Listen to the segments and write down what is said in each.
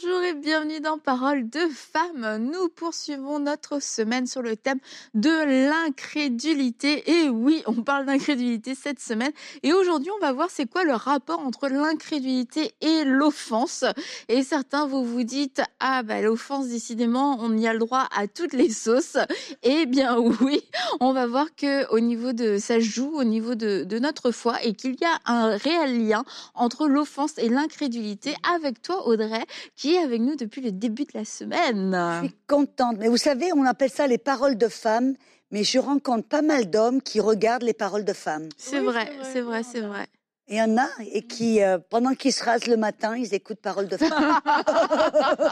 Bonjour et bienvenue dans Parole de femmes. Nous poursuivons notre semaine sur le thème de l'incrédulité. Et oui, on parle d'incrédulité cette semaine. Et aujourd'hui, on va voir c'est quoi le rapport entre l'incrédulité et l'offense. Et certains, vous vous dites, ah bah l'offense, décidément, on y a le droit à toutes les sauces. Eh bien oui, on va voir que au niveau de, ça joue au niveau de, de notre foi et qu'il y a un réel lien entre l'offense et l'incrédulité. Avec toi, Audrey, qui est avec nous depuis le début de la semaine. Je suis contente. Mais vous savez, on appelle ça les paroles de femmes. Mais je rencontre pas mal d'hommes qui regardent les paroles de femmes. C'est vrai, c'est vrai, c'est vrai. Il y en a et qui, euh, pendant qu'ils se rasent le matin, ils écoutent paroles de femmes. Ah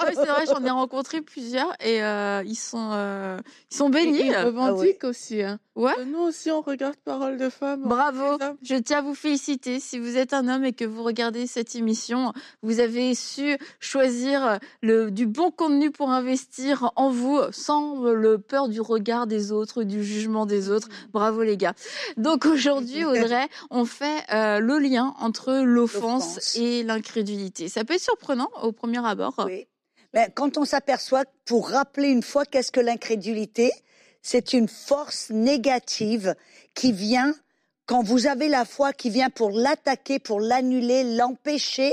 oui, c'est vrai, j'en ai rencontré plusieurs et euh, ils sont euh, ils sont bénis. Ils revendiquent aussi. Hein. Ouais. Nous aussi, on regarde Parole de femme. Bravo, je tiens à vous féliciter. Si vous êtes un homme et que vous regardez cette émission, vous avez su choisir le, du bon contenu pour investir en vous sans le peur du regard des autres, du jugement des autres. Bravo les gars. Donc aujourd'hui, Audrey, on fait euh, le lien entre l'offense et l'incrédulité. Ça peut être surprenant au premier abord. Oui. Mais quand on s'aperçoit, pour rappeler une fois qu'est-ce que l'incrédulité, c'est une force négative qui vient quand vous avez la foi qui vient pour l'attaquer, pour l'annuler, l'empêcher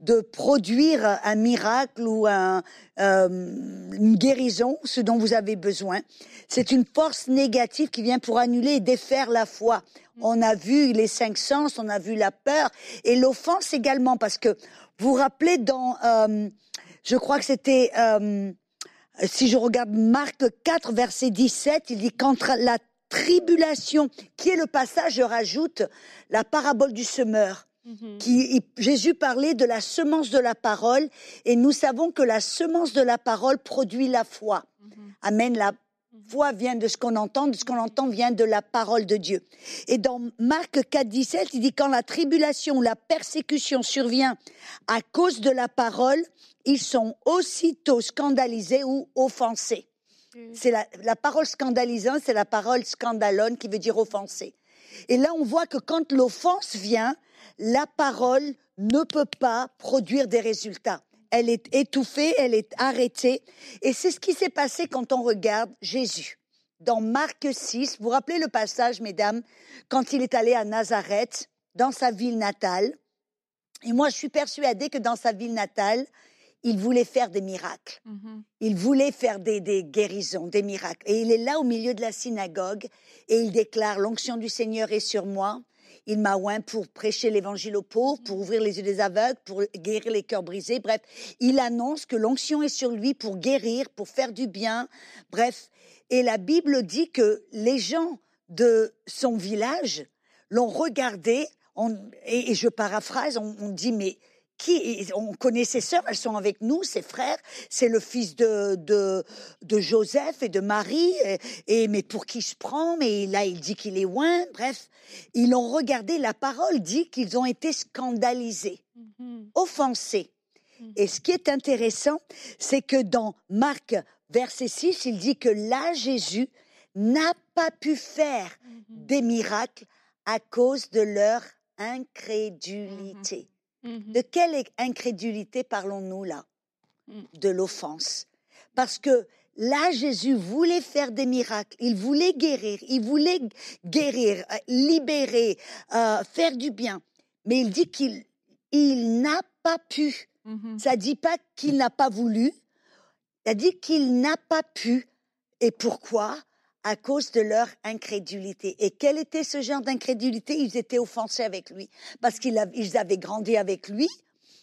de produire un miracle ou un, euh, une guérison, ce dont vous avez besoin. C'est une force négative qui vient pour annuler et défaire la foi. On a vu les cinq sens, on a vu la peur et l'offense également, parce que vous vous rappelez dans, euh, je crois que c'était, euh, si je regarde Marc 4, verset 17, il dit qu'entre la tribulation, qui est le passage, je rajoute la parabole du semeur. Qui, il- Jésus parlait de la semence de la parole et nous savons que la semence de la parole produit la foi. Amen. La foi vient de ce qu'on entend, de ce qu'on entend vient de la parole de Dieu. Et dans Marc 4, 17, il dit quand la tribulation ou la persécution survient à cause de la parole, ils sont aussitôt scandalisés ou offensés. C'est la, la parole scandalisante, c'est la parole scandalone qui veut dire offenser. Et là, on voit que quand l'offense vient, la parole ne peut pas produire des résultats. Elle est étouffée, elle est arrêtée. Et c'est ce qui s'est passé quand on regarde Jésus. Dans Marc 6, vous vous rappelez le passage, mesdames, quand il est allé à Nazareth, dans sa ville natale. Et moi, je suis persuadée que dans sa ville natale, il voulait faire des miracles. Mhm. Il voulait faire des, des guérisons, des miracles. Et il est là au milieu de la synagogue et il déclare, l'onction du Seigneur est sur moi. Il m'a oint pour prêcher l'évangile aux pauvres, pour ouvrir les yeux des aveugles, pour guérir les cœurs brisés. Bref, il annonce que l'onction est sur lui pour guérir, pour faire du bien. Bref, et la Bible dit que les gens de son village l'ont regardé, on- et, et je paraphrase, on, on dit, mais qui, on connaît ses sœurs, elles sont avec nous, ses frères, c'est le fils de, de, de Joseph et de Marie, et, et- mais pour qui se prend, mais là il dit qu'il est loin, bref, ils l'ont regardé, la parole dit qu'ils ont été scandalisés, Mhm. offensés. Mhm. Et ce qui est intéressant, c'est que dans Marc verset 6, il dit que là Jésus n'a pas pu faire Mhm. des miracles à cause de leur incrédulité. Mhm. De quelle incrédulité parlons-nous là? Mm. De l'offense. Parce que là, Jésus voulait faire des miracles, il voulait guérir, il voulait guérir, euh, libérer, euh, faire du bien. Mais il dit qu'il il n'a pas pu. Mhm. Ça dit pas qu'il n'a pas voulu, ça dit qu'il n'a pas pu. Et pourquoi? À cause de leur incrédulité. Et quel était ce genre d'incrédulité? Ils étaient offensés avec lui. Parce qu'ils av- ils avaient grandi avec lui,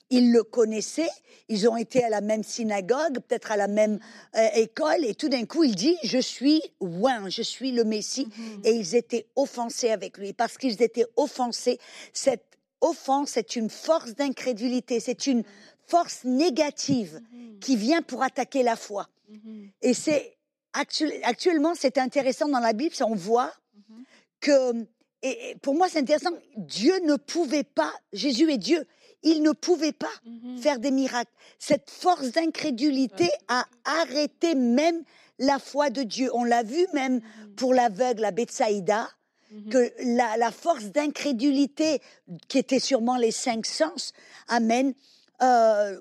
ils le connaissaient, ils ont été à la même synagogue, peut-être à la même euh, école, et tout d'un coup, il dit, je suis oint, je suis le Messie. Mhm. Et ils étaient offensés avec lui. Parce qu'ils étaient offensés, cette offense est une force d'incrédulité, c'est une force négative Mhm. qui vient pour attaquer la foi. Mhm. Et c'est actu- actuellement, c'est intéressant dans la Bible, on voit Mhm. que, et et pour moi c'est intéressant, Dieu ne pouvait pas, Jésus est Dieu, il ne pouvait pas mhm. faire des miracles. Cette force d'incrédulité a arrêté même la foi de Dieu. On l'a vu même mhm. pour l'aveugle à Bethsaïda, que la, force d'incrédulité, qui était sûrement les cinq sens, amène, euh,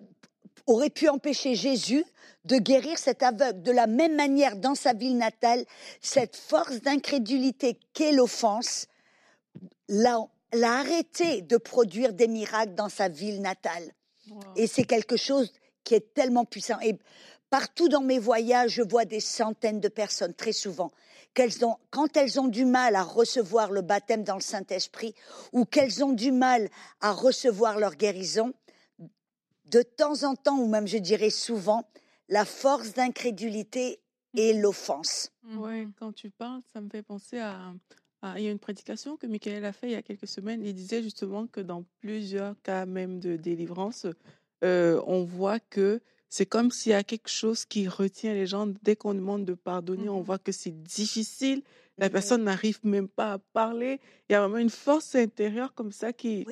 aurait pu empêcher Jésus de guérir cet aveugle. De la même manière, dans sa ville natale, cette force d'incrédulité qu'est l'offense l'a arrêté de produire des miracles dans sa ville natale. Et c'est quelque chose qui est tellement puissant. Et partout dans mes voyages, je vois des centaines de personnes, très souvent, qu'elles ont, quand elles ont du mal à recevoir le baptême dans le Saint-Esprit ou qu'elles ont du mal à recevoir leur guérison, de temps en temps, ou même je dirais souvent, la force d'incrédulité et mmh. l'offense. Mmh. Oui, quand tu parles, ça me fait penser à, Il y a une prédication que Michael a fait il y a quelques semaines. Il disait justement que dans plusieurs cas même de délivrance, euh, on voit que c'est comme s'il y a quelque chose qui retient les gens. Dès qu'on demande de pardonner, on mmh. voit que c'est difficile. La personne n'arrive même pas à parler. Il y a vraiment une force intérieure comme ça qui,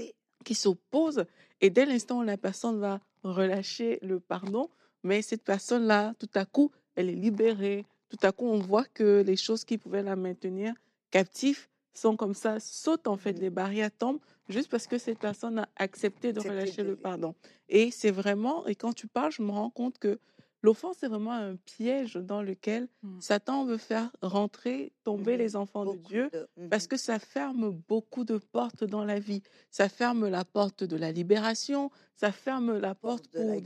qui s'oppose. Et dès l'instant où la personne va relâcher le pardon, mais cette personne-là, tout à coup, elle est libérée. Tout à coup, on voit que les choses qui pouvaient la maintenir captive sont comme ça, sautent en fait, les barrières tombent juste parce que cette personne a accepté de relâcher le pardon. Et c'est vraiment, et quand tu parles, je me rends compte que L'offense est vraiment un piège dans lequel mmh. Satan veut faire rentrer, tomber mmh les enfants de Dieu, mmh parce que ça ferme beaucoup de portes dans la vie. Ça ferme la porte de la libération, ça ferme la porte pour la,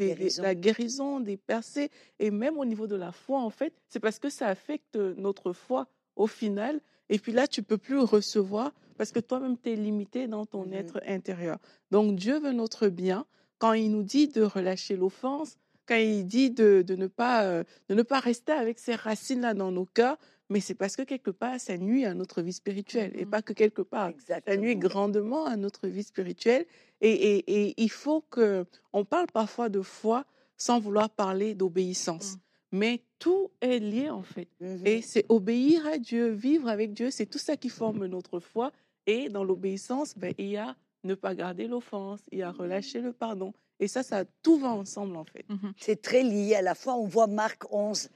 guérison. des percées, et même au niveau de la foi, en fait, c'est parce que ça affecte notre foi au final. Et puis là, tu peux plus recevoir parce que toi-même, tu es limité dans ton être intérieur. Donc Dieu veut notre bien. Quand il nous dit de relâcher l'offense, quand il dit de, ne pas, euh, de ne pas rester avec ces racines-là dans nos cœurs, mais c'est parce que quelque part, ça nuit à notre vie spirituelle. Et mmh pas que quelque part, ça nuit grandement à notre vie spirituelle. Et, et, il faut que. On parle parfois de foi sans vouloir parler d'obéissance. Mmh. Mais tout est lié, en fait. Mmh et c'est obéir à Dieu, vivre avec Dieu, c'est tout ça qui forme notre foi. Et dans l'obéissance, ben, il y a ne pas garder l'offense, il y a relâcher le pardon, et ça, ça tout va ensemble en fait. Mmh c'est très lié à la foi. On voit Marc 11,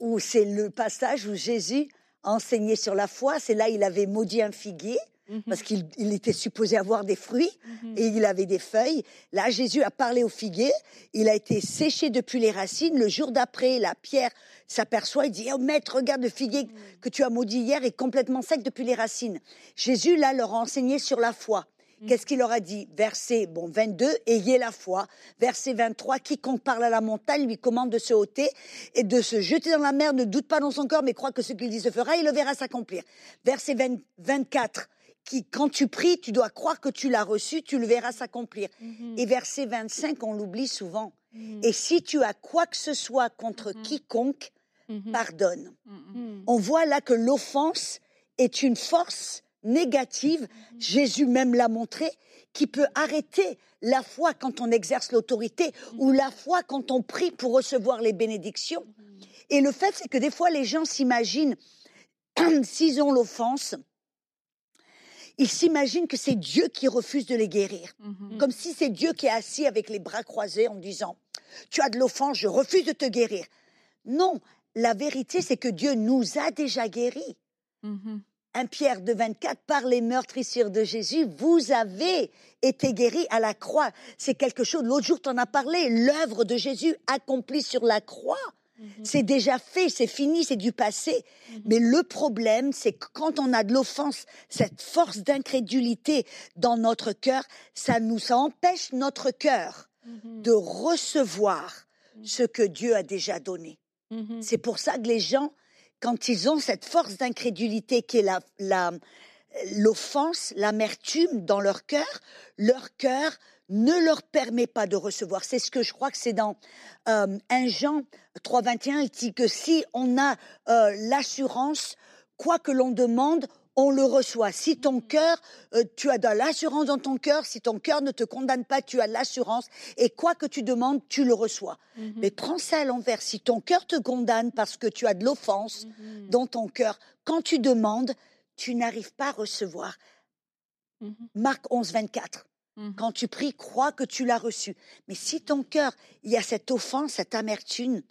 où c'est le passage où Jésus a enseigné sur la foi. C'est là il avait maudit un figuier. Mmh parce qu'il était supposé avoir des fruits mmh et il avait des feuilles. Là, Jésus a parlé au figuier. Il a été séché depuis les racines. Le jour d'après, la pierre s'aperçoit et dit oh, Maître, regarde le figuier que tu as maudit hier est complètement sec depuis les racines. Jésus, là, leur a enseigné sur la foi. Mm. Qu'est-ce qu'il leur a dit? Verset bon 22, ayez la foi. Verset 23, quiconque parle à la montagne lui commande de se ôter et de se jeter dans la mer, ne doute pas dans son corps, mais croit que ce qu'il dit se fera, il le verra s'accomplir. Verset 24, qui, quand tu pries, tu dois croire que tu l'as reçu, tu le verras s'accomplir. Mm-hmm. Et verset 25, on l'oublie souvent. Mm-hmm. Et si tu as quoi que ce soit contre mm-hmm. quiconque, pardonne. On voit là que l'offense est une force négative, Jésus même l'a montré, qui peut arrêter la foi quand on exerce l'autorité ou la foi quand on prie pour recevoir les bénédictions. Et le fait, c'est que des fois, les gens s'imaginent, s'ils ont l'offense, ils s'imaginent que c'est Dieu qui refuse de les guérir. Mhm. Comme si c'est Dieu qui est assis avec les bras croisés en disant, tu as de l'offense, je refuse de te guérir. Non, la vérité, c'est que Dieu nous a déjà guéris. Mhm. 1 Pierre de 24, par les meurtrissures de Jésus, vous avez été guéris à la croix. C'est quelque chose, l'autre jour tu en as parlé, l'œuvre de Jésus accomplie sur la croix. Mhm. C'est déjà fait, c'est fini, c'est du passé. Mhm. Mais le problème, c'est que quand on a de l'offense, cette force d'incrédulité dans notre cœur, ça nous empêche notre cœur mhm. de recevoir ce que Dieu a déjà donné. C'est pour ça que les gens quand ils ont cette force d'incrédulité qui est la, l'offense, l'amertume dans leur cœur, leur cœur ne leur permet pas de recevoir. C'est ce que je crois que c'est dans euh, 1 Jean 3.21, il dit que si on a euh, l'assurance, quoi que l'on demande, on le reçoit. Si ton cœur, euh, tu as de l'assurance dans ton cœur, si ton cœur ne te condamne pas, tu as de l'assurance, et quoi que tu demandes, tu le reçois. Mhm. Mais prends ça à l'envers. Si ton cœur te condamne parce que tu as de l'offense mhm. dans ton cœur, quand tu demandes, tu n'arrives pas à recevoir. Mhm. Marc 11, 24. Mmh. Quand tu pries, crois que tu l'as reçu. Mais si ton cœur, il y a cette offense, cette amertume,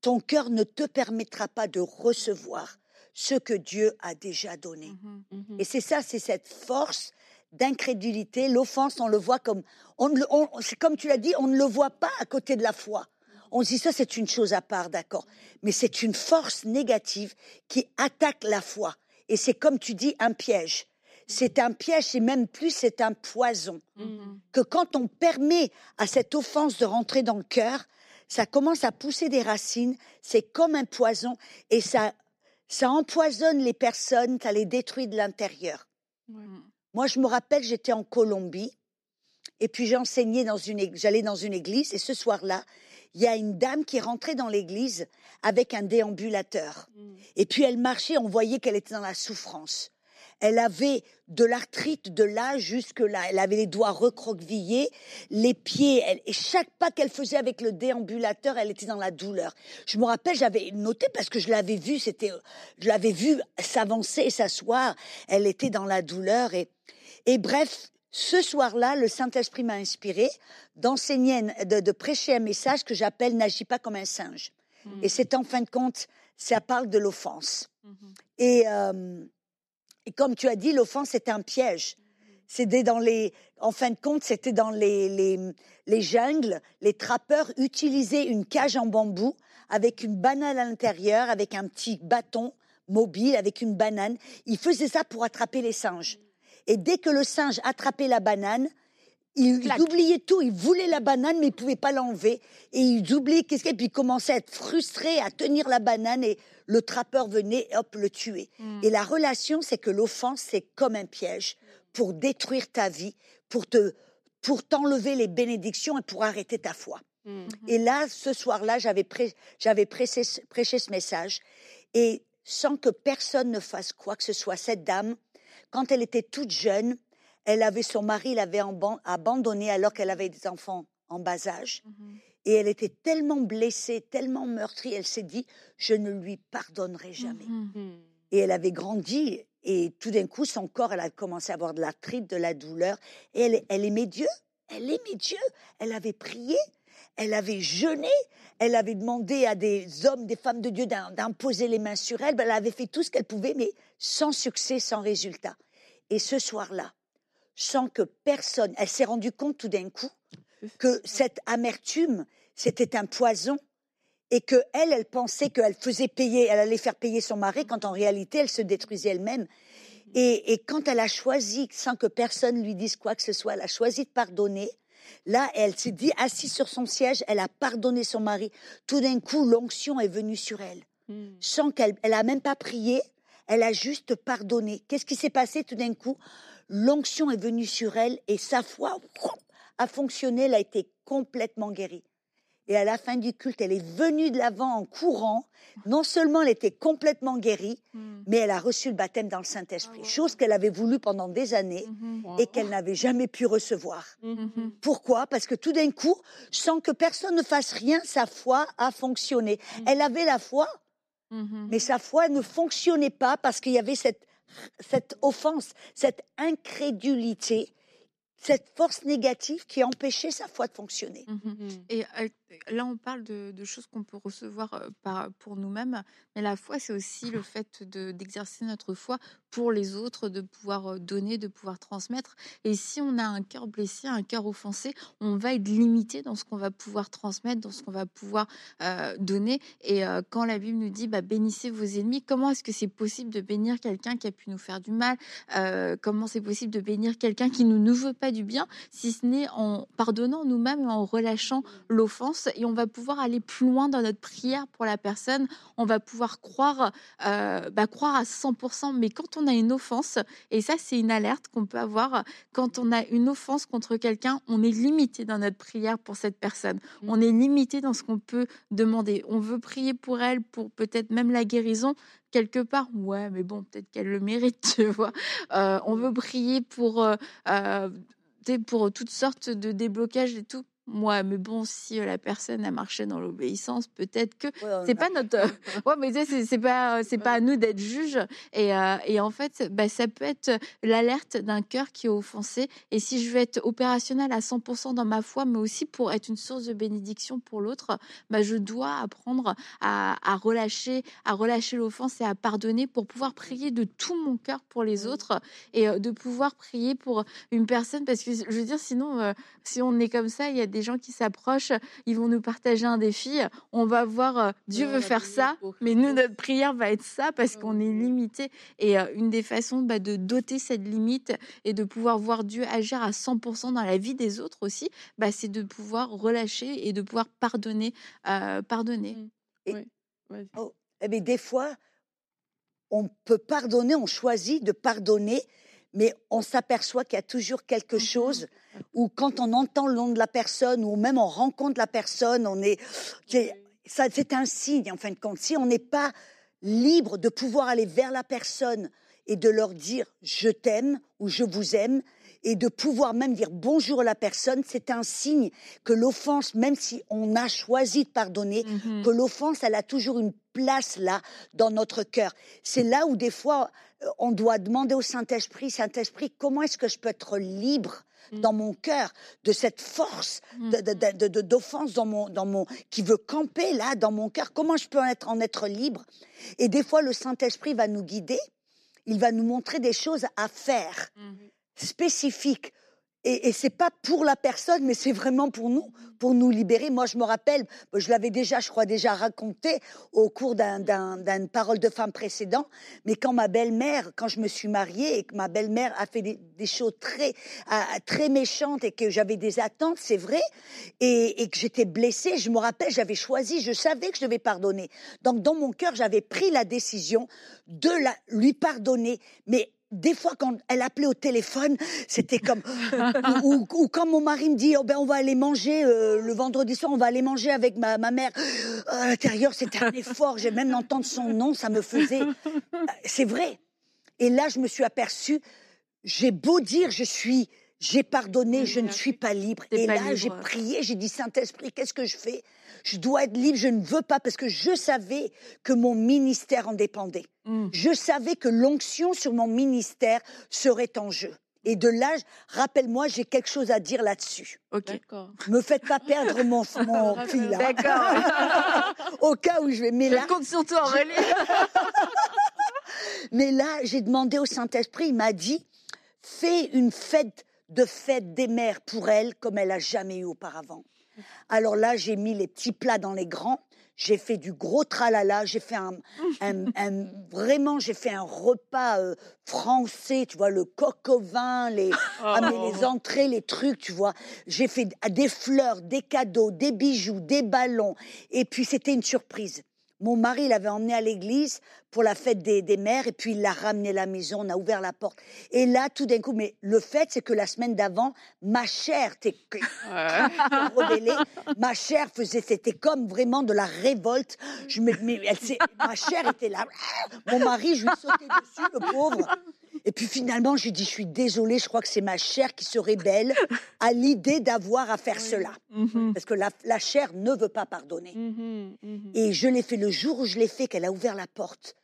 ton cœur ne te permettra pas de recevoir ce que Dieu a déjà donné. Mmh Mhm. Et c'est ça, c'est cette force d'incrédulité. L'offense, on le voit comme, on, on- comme tu l'as dit, on ne le voit pas à côté de la foi. On se dit ça, c'est une chose à part, d'accord. Mais c'est une force négative qui attaque la foi. Et c'est comme tu dis, un piège. C'est un piège, c'est même plus, c'est un poison. Que quand on permet à cette offense de rentrer dans le cœur, ça commence à pousser des racines, c'est comme un poison, et ça, ça empoisonne les personnes, ça les détruit de l'intérieur. Ouais. Moi, je me rappelle, j'étais en Colombie et puis j'enseignais dans une, j'allais dans une église et ce soir-là, il y a une dame qui est rentrée dans l'église avec un déambulateur. Mhm. Et puis elle marchait, on voyait qu'elle était dans la souffrance. Elle avait de l'arthrite de là jusque là. Elle avait les doigts recroquevillés, les pieds. elle- et chaque pas qu'elle faisait avec le déambulateur, elle était dans la douleur. Je me rappelle, j'avais noté parce que je l'avais vue, c'était, je l'avais vue s'avancer et s'asseoir. Elle était dans la douleur et, et bref. Ce soir-là, le Saint-Esprit m'a inspiré d'enseigner, de, de prêcher un message que j'appelle N'agis pas comme un singe. Et c'est en fin de compte, ça parle de l'offense. Mhm. Et, euh, et comme tu as dit, l'offense est un piège. C'était dans les, en fin de compte, c'était dans les, les, les jungles. Les trappeurs utilisaient une cage en bambou avec une banane à l'intérieur, avec un petit bâton mobile, avec une banane. Ils faisaient ça pour attraper les singes. Et dès que le singe attrapait la banane, il, Clac. il oubliait tout. Il voulait la banane, mais il pouvait pas l'enlever. Et il oubliait qu'est-ce qu'il y a, puis il commençait à être frustré, à tenir la banane, et le trappeur venait, hop, le tuer. Mhm. Et la relation, c'est que l'offense, c'est comme un piège pour détruire ta vie, pour te, pour t'enlever les bénédictions et pour arrêter ta foi. Mhm. Et là, ce soir-là, j'avais j'avais prêché, ce- prêché ce message et sans que personne ne fasse quoi que ce soit, cette dame, quand elle était toute jeune, elle avait son mari l'avait abandonnée alors qu'elle avait des enfants en bas âge. Mhm. Et elle était tellement blessée, tellement meurtrie, elle s'est dit, je ne lui pardonnerai jamais. Mhm. Mhm. Et elle avait grandi et tout d'un coup, son corps, elle a commencé à avoir de l'arthrite, de la douleur. Et elle, elle aimait Dieu. Elle aimait Dieu. Elle avait prié. Elle avait jeûné. Elle avait demandé à des hommes, des femmes de Dieu d'im- d'imposer les mains sur elle. Elle avait fait tout ce qu'elle pouvait, mais sans succès, sans résultat. Et ce soir-là, sans que personne, elle s'est rendue compte tout d'un coup que cette amertume, c'était un poison et que elle, elle pensait qu'elle faisait payer, elle allait faire payer son mari, quand en réalité, elle se détruisait elle-même. Et, et quand elle a choisi, sans que personne lui dise quoi que ce soit, elle a choisi de pardonner. Là, elle s'est dit, assise sur son siège, elle a pardonné son mari. Tout d'un coup, l'onction est venue sur elle, Mhm. sans qu'elle, elle a même pas prié, elle a juste pardonné. Qu'est-ce qui s'est passé tout d'un coup? L'onction est venue sur elle et sa foi a fonctionné, elle a été complètement guérie. Et à la fin du culte, elle est venue de l'avant en courant. Non seulement elle était complètement guérie, Mhm. mais elle a reçu le baptême dans le Saint-Esprit, Ah chose qu'elle avait voulu pendant des années Mhm. Et qu'elle n'avait jamais pu recevoir. Mhm. Pourquoi? Parce que tout d'un coup, sans que personne ne fasse rien, sa foi a fonctionné. Elle avait la foi, Mhm. mais sa foi ne fonctionnait pas parce qu'il y avait cette, cette offense, cette incrédulité, cette force négative qui empêchait sa foi de fonctionner. Mhm. Mhm. Et euh, là, on parle de, de choses qu'on peut recevoir euh, par, pour nous-mêmes, mais la foi, c'est aussi le fait de- d'exercer notre foi pour les autres, de pouvoir donner, de pouvoir transmettre. Et si on a un cœur blessé, un cœur offensé, on va être limité dans ce qu'on va pouvoir transmettre, dans ce qu'on va pouvoir euh, donner. Et euh, quand la Bible nous dit bah, bénissez vos ennemis, comment est-ce que c'est possible de bénir quelqu'un qui a pu nous faire du mal Euh, Comment c'est possible de bénir quelqu'un qui nous ne veut pas du bien, si ce n'est en pardonnant nous-mêmes et en relâchant l'offense? Et on va pouvoir aller plus loin dans notre prière pour la personne. On va pouvoir croire, bah, croire à 100%. Mais quand on a une offense, et ça c'est une alerte qu'on peut avoir, quand on a une offense contre quelqu'un, on est limité dans notre prière pour cette personne. Mm. On est limité dans ce qu'on peut demander. On veut prier pour elle, pour peut-être même la guérison. Quelque part, ouais, mais bon, peut-être qu'elle le mérite, tu vois. Euh, on veut prier pour, euh, euh, pour toutes sortes de déblocages et tout. Moi, mais bon, si euh, la personne a marché dans l'obéissance, peut-être que Ouais, on c'est pas notre. ouais, mais c'est pas, c'est pas à nous d'être juges. Et, euh, et en fait, bah, ça peut être l'alerte d'un cœur qui est offensé. Et si je veux être opérationnel à 100% dans ma foi, mais aussi pour être une source de bénédiction pour l'autre, bah, je dois apprendre à, à relâcher, à relâcher l'offense et à pardonner pour pouvoir prier de tout mon cœur pour les autres et euh, de pouvoir prier pour une personne parce que je veux dire sinon euh, si on est comme ça il y a des gens qui s'approchent ils vont nous partager un défi on va voir euh, Dieu veut faire ça mais nous notre prière va être ça parce qu'on est limité. Et euh, une des façons bah, de doter cette limite et de pouvoir voir Dieu agir à 100% dans la vie des autres aussi bah, c'est de pouvoir relâcher et de pouvoir pardonner euh, pardonner. Vas-y. Eh bien, des fois, on peut pardonner, on choisit de pardonner, mais on s'aperçoit qu'il y a toujours quelque Mhm. chose où quand on entend le nom de la personne ou même on rencontre la personne, on est, ça, c'est un signe en fin de compte. Si on n'est pas libre de pouvoir aller vers la personne et de leur dire je t'aime ou je vous aime et de pouvoir même dire bonjour à la personne, c'est un signe que l'offense, même si on a choisi de pardonner, Mhm. que l'offense, elle a toujours une place là dans notre cœur. C'est là où des fois euh, on doit demander au Saint-Esprit, Saint-Esprit, comment est-ce que je peux être libre Mm. dans mon cœur de cette force Mm. d'offense dans mon, dans mon, qui veut camper là dans mon cœur? Comment je peux en être, en être libre? Et des fois, le Saint-Esprit va nous guider. Il va nous montrer des choses à faire spécifiques. Et, et c'est pas pour la personne, mais c'est vraiment pour nous, pour nous libérer. Moi, je me rappelle, je l'avais déjà, je crois déjà raconté au cours d'un- d'un- d'une parole de femme précédent, mais quand ma belle-mère, quand je me suis mariée et que ma belle-mère a fait des, choses très, très méchantes et que j'avais des attentes, c'est vrai, et, que j'étais blessée, je me rappelle, j'avais choisi, je savais que je devais pardonner. Donc, dans mon cœur, j'avais pris la décision de lui pardonner, mais des fois, quand elle appelait au téléphone, c'était comme ou, ou- ou quand mon mari me dit oh ben on va aller manger euh, le vendredi soir, on va aller manger avec ma, ma mère. À l'intérieur, c'était un effort. J'ai même d'entendre son nom, ça me faisait. Euh, C'est vrai. Et là, je me suis aperçue. J'ai beau dire, je suis, j'ai pardonné, je ne suis pas libre. Et pas là, j'ai prié, j'ai dit Saint Esprit, qu'est-ce que je fais? Je dois être libre. Je ne veux pas parce que je savais que mon ministère en dépendait. Mm. Je savais que l'onction sur mon ministère serait en jeu. Et de là, rappelle-moi, j'ai quelque chose à dire là-dessus. ok D'accord. Me faites pas perdre mon, mon fil là. d'accord Au cas où je vais. Mais là, je compte sur toi Aurélie mais là, j'ai demandé au Saint-Esprit, il m'a dit, fais une fête de fête des mères pour elle comme elle a jamais eu auparavant. Alors là, j'ai mis les petits plats dans les grands. J'ai fait du gros tralala, j'ai fait un, un- un- vraiment, j'ai fait un repas euh, français, tu vois, le coq au vin, les, ah, mais les entrées, les trucs, tu vois. J'ai fait des fleurs, des cadeaux, des bijoux, des ballons. Et puis, c'était une surprise. Mon mari l'avait emmené à l'église pour la fête des, des mères et puis il l'a ramené à la maison, on a ouvert la porte. Et là, tout d'un coup, mais le fait, c'est que la semaine d'avant, ma chair t'es rebellée. Ma chair faisait, c'était comme vraiment de la révolte. Je me, mais elle s'est- ma chair était là. Mon mari, je lui sautais dessus, le pauvre. Et puis finalement, je lui dis, je suis désolée, je crois que c'est ma chair qui se rébelle à l'idée d'avoir à faire cela. Mhm. Parce que la, la chair ne veut pas pardonner. Mhm, mhm. Et je l'ai fait le jour où je l'ai fait, qu'elle a ouvert la porte.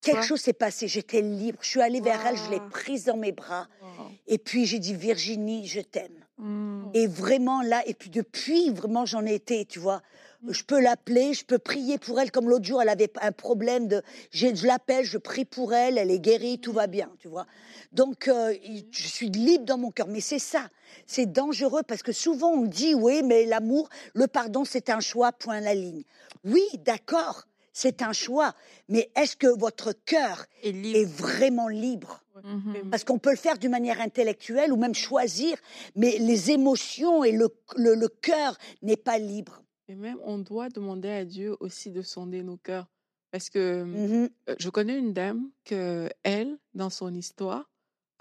Quelque chose s'est passé, j'étais libre. Je suis allée vers elle, je l'ai prise dans mes bras. Wow. Et puis j'ai dit, Virginie, je t'aime. Mm. Et vraiment là, et puis depuis, vraiment, j'en ai été, tu vois. Je peux l'appeler, je peux prier pour elle, comme l'autre jour, elle avait un problème de. Je l'appelle, je prie pour elle, elle est guérie, tout va bien, tu vois. Donc, euh, il- je suis libre dans mon cœur. Mais c'est ça, c'est dangereux parce que souvent on dit, oui, mais l'amour, le pardon, c'est un choix, point la ligne. Oui, d'accord, c'est un choix. Mais est-ce que votre cœur est vraiment libre? Et parce qu'on peut le faire d'une manière intellectuelle ou même choisir, mais les émotions et le, le, le cœur n'est pas libre. Et même, on doit demander à Dieu aussi de sonder nos cœurs. Parce que Mhm. euh, je connais une dame que, elle, dans son histoire,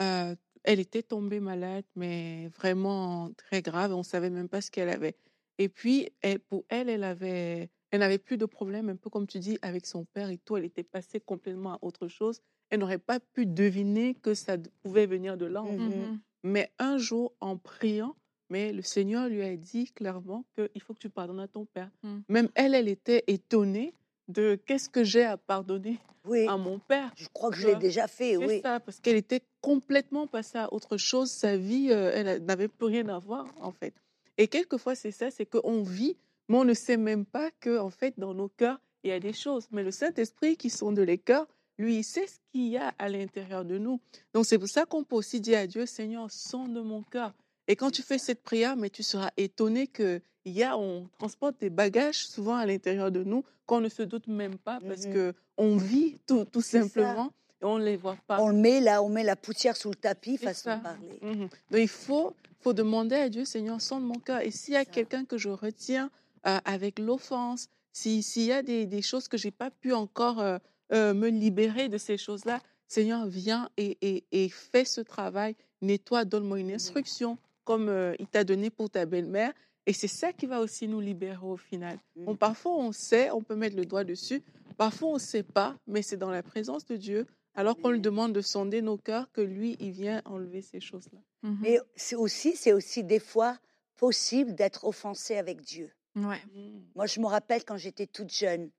euh, elle était tombée malade, mais vraiment très grave. On ne savait même pas ce qu'elle avait. Et puis, elle, pour elle, elle avait, elle n'avait plus de problème, un peu comme tu dis, avec son père et tout. Elle était passée complètement à autre chose. Elle n'aurait pas pu deviner que ça pouvait venir de là. Mhm. Mais un jour, en priant, mais le Seigneur lui a dit clairement qu'il faut que tu pardonnes à ton père. Mm. Même elle, elle était étonnée de qu'est-ce que j'ai à pardonner Oui, à mon père. je crois que je l'ai déjà fait, C'est oui. ça, parce qu'elle était complètement passée à autre chose. Sa vie, euh, elle n'avait plus rien à voir, en fait. Et quelquefois, c'est ça, c'est qu'on vit, mais on ne sait même pas que, en fait, dans nos cœurs, il y a des choses. Mais le Saint-Esprit, qui sonde les cœurs, lui, il sait ce qu'il y a à l'intérieur de nous. Donc, c'est pour ça qu'on peut aussi dire à Dieu, Seigneur, sonde mon cœur. Et quand tu fais cette prière, mais tu seras étonné que il y a, on transporte des bagages souvent à l'intérieur de nous qu'on ne se doute même pas parce Mhm. que on vit tout, tout ça. simplement et on ne les voit pas. On le met là, on met la poussière sous le tapis, façon ça. de parler. Mhm. Donc il faut, faut demander à Dieu, Seigneur, sonde mon cœur. Et s'il y a quelqu'un que je retiens euh, avec l'offense, si- s'il y a des, des choses que j'ai pas pu encore euh, euh, me libérer de ces choses-là, Seigneur, viens et, et, et fais ce travail. Nettoie, donne-moi une instruction comme euh, il t'a donné pour ta belle-mère. Et c'est ça qui va aussi nous libérer au final. Bon, Mhm. parfois, on sait, on peut mettre le doigt dessus. Parfois, on ne sait pas, mais c'est dans la présence de Dieu, alors qu'on lui Amen. demande de sonder nos cœurs, que lui, il vient enlever ces choses-là. Mais c'est aussi, c'est aussi des fois possible d'être offensé avec Dieu. Ouais. Moi, je me rappelle quand j'étais toute jeune,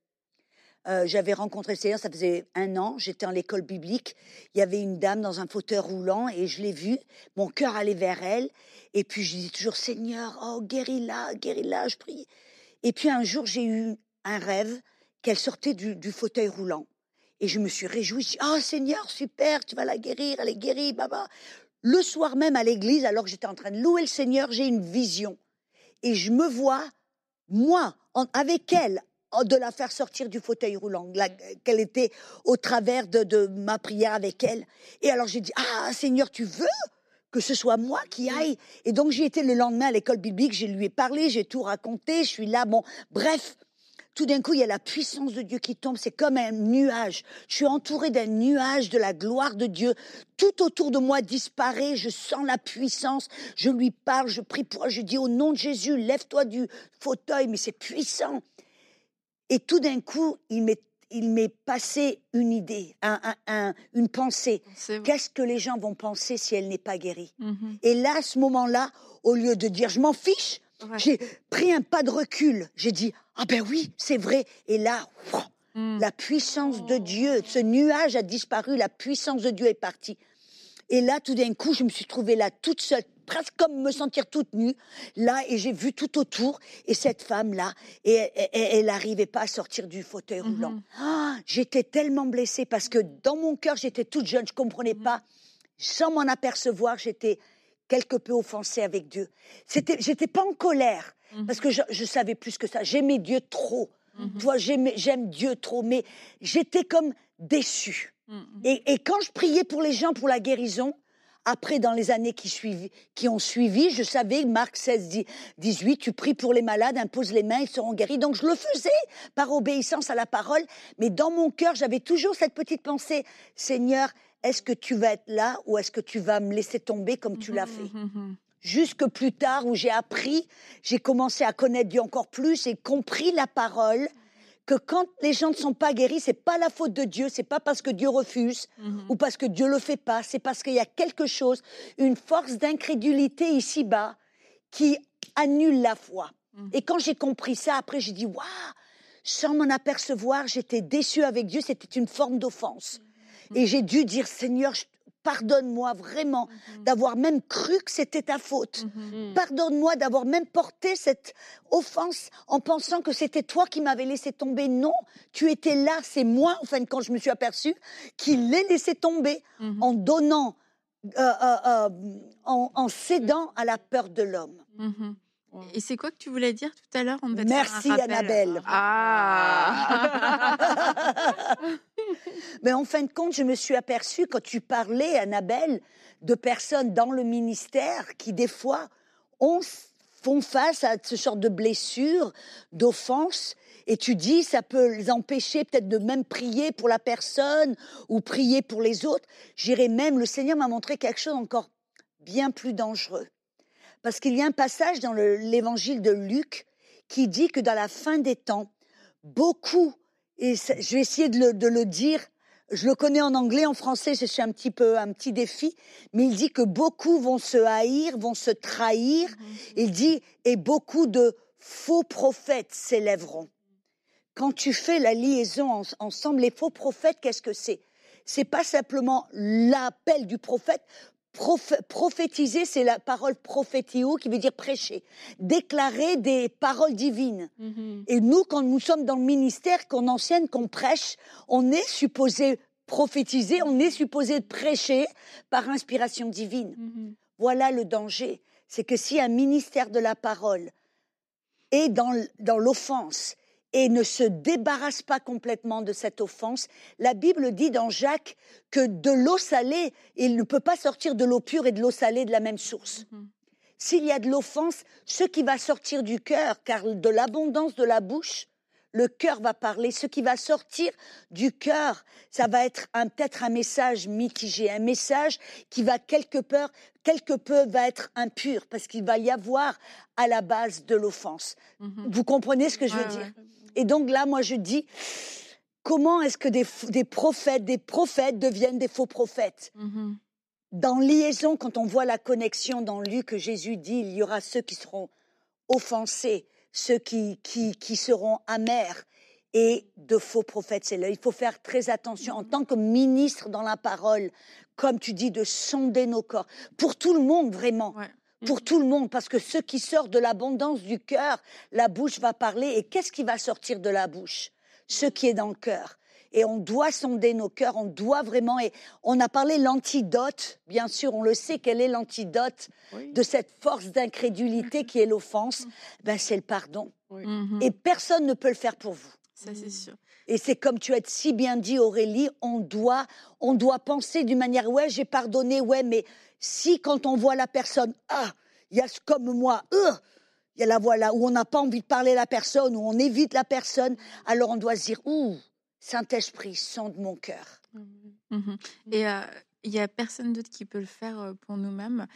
euh, j'avais rencontré le Seigneur, ça faisait un an, j'étais en l'école biblique, il y avait une dame dans un fauteuil roulant et je l'ai vue, mon cœur allait vers elle, et puis je dis toujours, Seigneur, oh, guéris-la, guéris-la, je prie. Et puis un jour, j'ai eu un rêve qu'elle sortait du, fauteuil roulant. Et je me suis réjouie, je dis, oh Seigneur, super, tu vas la guérir, elle est guérie, baba. Le soir même à l'église, alors que j'étais en train de louer le Seigneur, j'ai une vision. Et je me vois, moi, en- avec elle, de la faire sortir du fauteuil roulant, la- qu'elle était au travers de, de ma prière avec elle. Et alors j'ai dit, ah Seigneur, tu veux que ce soit moi qui aille? Et donc j'ai été le lendemain à l'école biblique, je lui ai parlé, j'ai tout raconté, je suis là, bon, bref. Tout d'un coup, il y a la puissance de Dieu qui tombe, c'est comme un nuage. Je suis entourée d'un nuage de la gloire de Dieu. Tout autour de moi disparaît, je sens la puissance, je lui parle, je prie pour elle, je dis au nom de Jésus, lève-toi du fauteuil, mais c'est puissant. Et tout d'un coup, il m'est, il m'est passé une idée, un- un- un- une pensée. Qu'est-ce que les gens vont penser si elle n'est pas guérie? Mhm. Et là, à ce moment-là, au lieu de dire je m'en fiche, Ouais. j'ai pris un pas de recul. J'ai dit ah ben oui, c'est vrai. Et là, ouah, Mm. la puissance de Dieu, ce nuage a disparu, la puissance de Dieu est partie. Et là, tout d'un coup, je me suis trouvée là toute seule, presque comme me sentir toute nue, là, et j'ai vu tout autour, et cette femme-là, et elle n'arrivait pas à sortir du fauteuil roulant. Mhm. Ah, j'étais tellement blessée parce que dans mon cœur, j'étais toute jeune, je comprenais Mhm. pas. Sans m'en apercevoir, j'étais quelque peu offensée avec Dieu. C'était, j'étais pas en colère Mhm. parce que je, je savais plus que ça. J'aimais Dieu trop. J'aimais- j'aime Dieu trop, mais j'étais comme déçue. Et, et quand je priais pour les gens pour la guérison, après, dans les années qui, ont suivi, je savais, Marc 16, dit- 18, tu pries pour les malades, impose les mains, ils seront guéris. Donc je le faisais par obéissance à la parole, mais dans mon cœur, j'avais toujours cette petite pensée, Seigneur, est-ce que tu vas être là ou est-ce que tu vas me laisser tomber comme tu l'as fait? Jusque plus tard, où j'ai appris, j'ai commencé à connaître Dieu encore plus et compris la parole, que quand les gens ne sont pas guéris, c'est pas la faute de Dieu, c'est pas parce que Dieu refuse Mhm. ou parce que Dieu le fait pas, c'est parce qu'il y a quelque chose, une force d'incrédulité ici-bas qui annule la foi. Mhm. Et quand j'ai compris ça, après j'ai dit waouh, sans m'en apercevoir, j'étais déçue avec Dieu, c'était une forme d'offense. Et j'ai dû dire Seigneur, je- pardonne-moi vraiment d'avoir même cru que c'était ta faute. Mhm. Mm. Pardonne-moi d'avoir même porté cette offense en pensant que c'était toi qui m'avais laissé tomber. Non, tu étais là, c'est moi, enfin, quand je me suis aperçue, qui l'ai laissé tomber en donnant, euh, euh, euh, en, en cédant à la peur de l'homme. Et c'est quoi que tu voulais dire tout à l'heure Merci. Annabelle. Ah Mais en fin de compte, je me suis aperçue quand tu parlais, Annabelle, de personnes dans le ministère qui, des fois, ont, font face à ce genre de blessures, d'offenses. Et tu dis, ça peut les empêcher peut-être de même prier pour la personne ou prier pour les autres. J'irais même, le Seigneur m'a montré quelque chose encore bien plus dangereux. Parce qu'il y a un passage dans le- l'évangile de Luc qui dit que dans la fin des temps, beaucoup, et je vais essayer de le, de le dire je le connais en anglais, en français, c'est un petit peu un petit défi, mais il dit que beaucoup vont se haïr, vont se trahir. Mhm. Il dit et beaucoup de faux prophètes s'élèveront. Quand tu fais la liaison ensemble, les faux prophètes, qu'est-ce que c'est? C'est pas simplement l'appel du prophète. Prophétiser, c'est la parole prophétio qui veut dire prêcher, déclarer des paroles divines. Mhm. Et nous, quand nous sommes dans le ministère, qu'on enseigne, qu'on prêche, on est supposé prophétiser, on est supposé prêcher par inspiration divine. Mhm. Voilà le danger. C'est que si un ministère de la parole est dans, dans l'offense et ne se débarrasse pas complètement de cette offense, la Bible dit dans Jacques que de l'eau salée, il ne peut pas sortir de l'eau pure et de l'eau salée de la même source. Mhm. S'il y a de l'offense, ce qui va sortir du cœur, car de l'abondance de la bouche, le cœur va parler. Ce qui va sortir du cœur, ça va être peut-être un message mitigé, un message qui va quelque peu, quelque peu va être impur, parce qu'il va y avoir à la base de l'offense. Mhm. Vous comprenez ce que je veux dire? Et donc là, moi, je dis, comment est-ce que des, prophètes, des prophètes deviennent des faux prophètes? Mhm. Dans liaison, quand on voit la connexion dans Luc, que Jésus dit, il y aura ceux qui seront offensés, ceux qui, qui, qui seront amers et de faux prophètes. C'est là. Il faut faire très attention en tant que ministre dans la parole, comme tu dis, de sonder nos corps. Pour tout le monde, vraiment. Pour tout le monde, parce que ce qui sort de l'abondance du cœur, la bouche va parler. Et qu'est-ce qui va sortir de la bouche? Ce qui est dans le cœur et on doit sonder nos cœurs, on doit vraiment, et on a parlé l'antidote, bien sûr, on le sait, quel est l'antidote de cette force d'incrédulité qui est l'offense, ben c'est le pardon. Mhm. Et personne ne peut le faire pour vous. Ça, c'est sûr. Et c'est comme tu as si bien dit, Aurélie, on doit, on doit penser d'une manière, ouais, j'ai pardonné, ouais, mais si quand on voit la personne, ah, il y a comme moi, euh, il y a la voix là où on n'a pas envie de parler à la personne, où on évite la personne, alors on doit se dire, ouh, Saint-Esprit, sonde mon cœur. Mmh et il n'y a personne d'autre qui peut le faire pour nous-mêmes.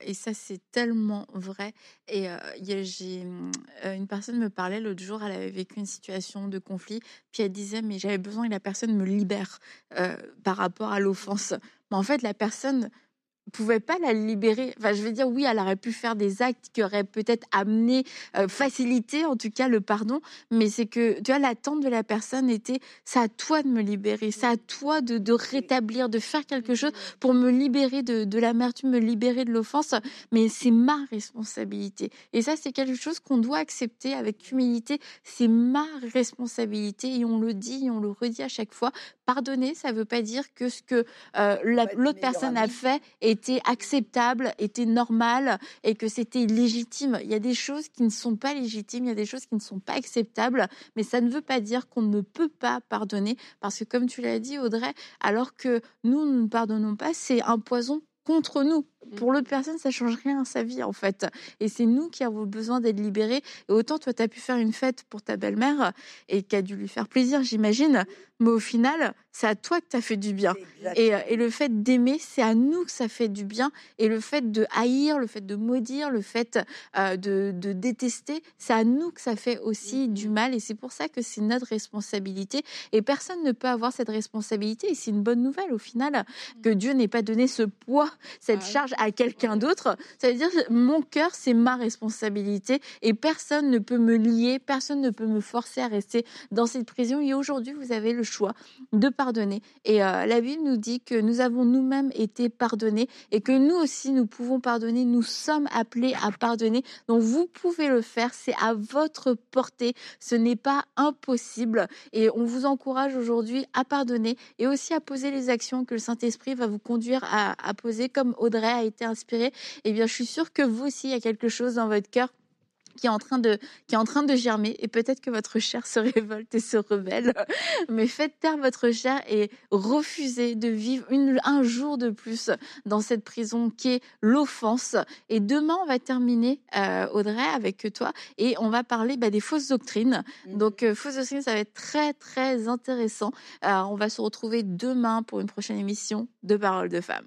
et ça, c'est tellement vrai. Et j'ai mmh, une personne me parlait l'autre jour, elle avait vécu une situation de conflit, puis elle disait, mais j'avais besoin que la personne me libère par rapport à l'offense. Mais en fait, la personne pouvait pas la libérer. Enfin, je veux dire, oui, elle aurait pu faire des actes qui auraient peut-être amené, euh, facilité en tout cas le pardon, mais c'est que, tu vois, l'attente de la personne était, c'est à toi de me libérer, c'est à toi de, de, rétablir, de faire quelque chose pour me libérer de, de l'amertume, me libérer de l'offense, mais c'est ma responsabilité. Et ça, c'est quelque chose qu'on doit accepter avec humilité, c'est ma responsabilité et on le dit et on le redit à chaque fois. Pardonner, ça veut pas dire que ce que euh, l'autre personne a fait était acceptable, était normal et que c'était légitime. Il y a des choses qui ne sont pas légitimes, il y a des choses qui ne sont pas acceptables, mais ça ne veut pas dire qu'on ne peut pas pardonner parce que comme tu l'as dit Audrey, alors que nous, nous ne pardonnons pas, c'est un poison contre nous. Mmh. Pour l'autre personne, ça change rien à sa vie, en fait. Et c'est nous qui avons besoin d'être libérés. Et autant, toi, tu as pu faire une fête pour ta belle-mère et qui a dû lui faire plaisir, j'imagine. Mais au final, c'est à toi que tu as fait du bien. Et, euh, et, le fait d'aimer, c'est à nous que ça fait du bien. Et le fait de haïr, le fait de maudire, le fait euh, de, de, détester, c'est à nous que ça fait aussi mmh. du mal. Et c'est pour ça que c'est notre responsabilité. Et personne ne peut avoir cette responsabilité. Et c'est une bonne nouvelle, au final, que mmh. Dieu n'ait pas donné ce poids, cette ah à quelqu'un d'autre. Ça veut dire mon cœur, c'est ma responsabilité et personne ne peut me lier, personne ne peut me forcer à rester dans cette prison. Et aujourd'hui, vous avez le choix de pardonner. Et euh, la Bible nous dit que nous avons nous-mêmes été pardonnés et que nous aussi, nous pouvons pardonner. Nous sommes appelés à pardonner. Donc, vous pouvez le faire. C'est à votre portée. Ce n'est pas impossible. Et on vous encourage aujourd'hui à pardonner et aussi à poser les actions que le Saint-Esprit va vous conduire à, à poser, comme Audrey a été inspiré, eh bien, je suis sûre que vous aussi, il y a quelque chose dans votre cœur qui est en train de qui est en train de germer et peut-être que votre chair se révolte et se rebelle. Mais faites taire votre chair et refusez de vivre une, un jour de plus dans cette prison qui est l'offense. Et demain on va terminer euh, Audrey avec toi et on va parler bah, des fausses doctrines. Mmh. donc euh, fausses doctrines ça va être très très intéressant. Euh, on va se retrouver demain pour une prochaine émission de Paroles de femmes